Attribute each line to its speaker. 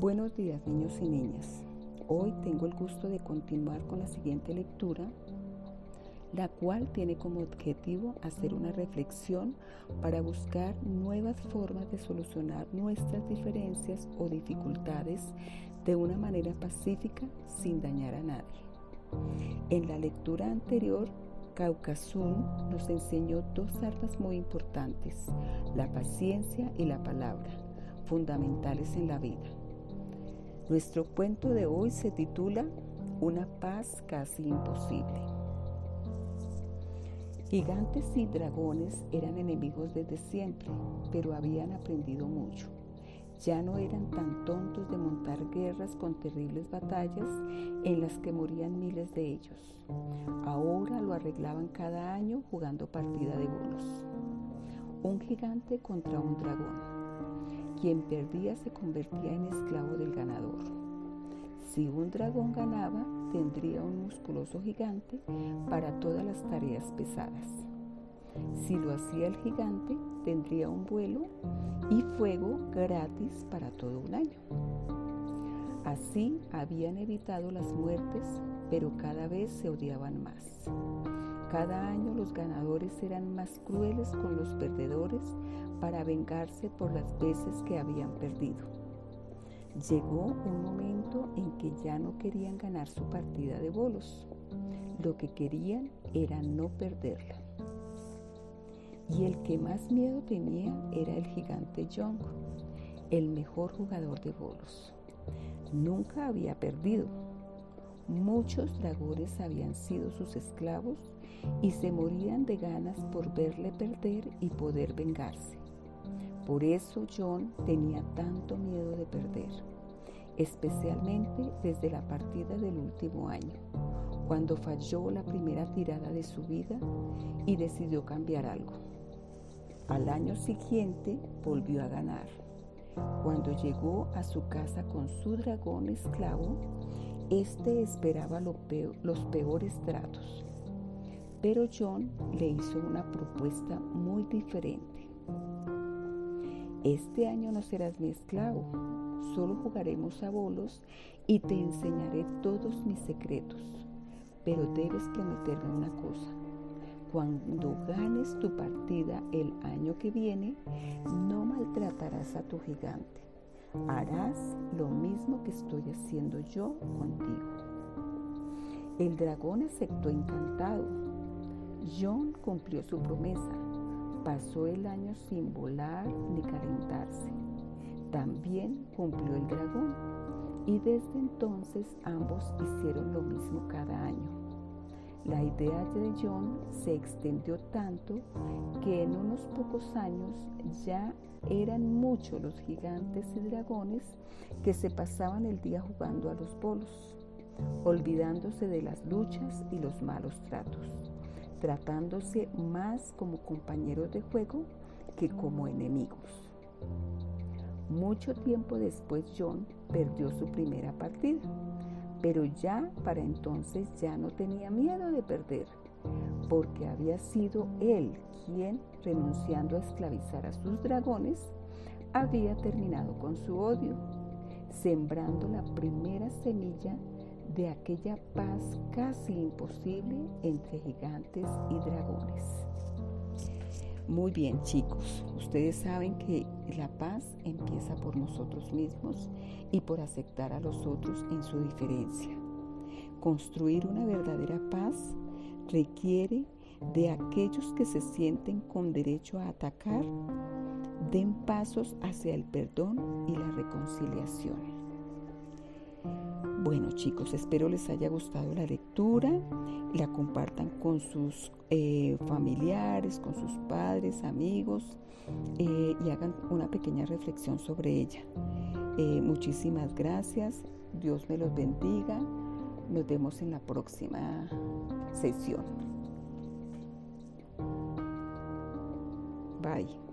Speaker 1: Buenos días niños y niñas. Hoy tengo el gusto de continuar con la siguiente lectura, la cual tiene como objetivo hacer una reflexión para buscar nuevas formas de solucionar nuestras diferencias o dificultades de una manera pacífica sin dañar a nadie. En la lectura anterior Caucasun nos enseñó dos armas muy importantes, la paciencia y la palabra, fundamentales en la vida. Nuestro cuento de hoy se titula Una paz casi imposible. Gigantes y dragones eran enemigos desde siempre, pero habían aprendido mucho. Ya no eran tan tontos de montar guerras con terribles batallas en las que morían miles de ellos. Ahora lo arreglaban cada año jugando partida de bolos. Un gigante contra un dragón. Quien perdía se convertía en esclavo del ganador. Si un dragón ganaba, tendría un musculoso gigante para todas las tareas pesadas. Si lo hacía el gigante, tendría un vuelo y fuego gratis para todo un año. Así habían evitado las muertes, pero cada vez se odiaban más. Cada año los ganadores eran más crueles con los perdedores para vengarse por las veces que habían perdido. Llegó un momento en que ya no querían ganar su partida de bolos. Lo que querían era no perderla. Y el que más miedo tenía era el gigante Young, el mejor jugador de bolos. Nunca había perdido. Muchos dragones habían sido sus esclavos y se morían de ganas por verle perder y poder vengarse. Por eso John tenía tanto miedo de perder, especialmente desde la partida del último año, cuando falló la primera tirada de su vida y decidió cambiar algo. Al año siguiente volvió a ganar. Cuando llegó a su casa con su dragón esclavo, éste esperaba los peores tratos. Pero John le hizo una propuesta muy diferente. Este año no serás mi esclavo, solo jugaremos a bolos y te enseñaré todos mis secretos. Pero debes prometerme una cosa. Cuando ganes tu partida el año que viene, no maltratarás a tu gigante. Harás lo mismo que estoy haciendo yo contigo. El dragón aceptó encantado. John cumplió su promesa Pasó el año sin volar ni calentarse. También cumplió el dragón y desde entonces ambos hicieron lo mismo cada año. La idea de John se extendió tanto que en unos pocos años ya eran muchos los gigantes y dragones que se pasaban el día jugando a los bolos, olvidándose de las luchas y los malos tratos tratándose más como compañeros de juego que como enemigos. Mucho tiempo después John perdió su primera partida, pero ya para entonces ya no tenía miedo de perder, porque había sido él quien, renunciando a esclavizar a sus dragones, había terminado con su odio, sembrando la primera semilla de aquella paz casi imposible entre gigantes y dragones. Muy bien chicos, ustedes saben que la paz empieza por nosotros mismos y por aceptar a los otros en su diferencia. Construir una verdadera paz requiere de aquellos que se sienten con derecho a atacar, den pasos hacia el perdón y la reconciliación. Bueno chicos, espero les haya gustado la lectura, la compartan con sus eh, familiares, con sus padres, amigos eh, y hagan una pequeña reflexión sobre ella. Eh, muchísimas gracias, Dios me los bendiga, nos vemos en la próxima sesión. Bye.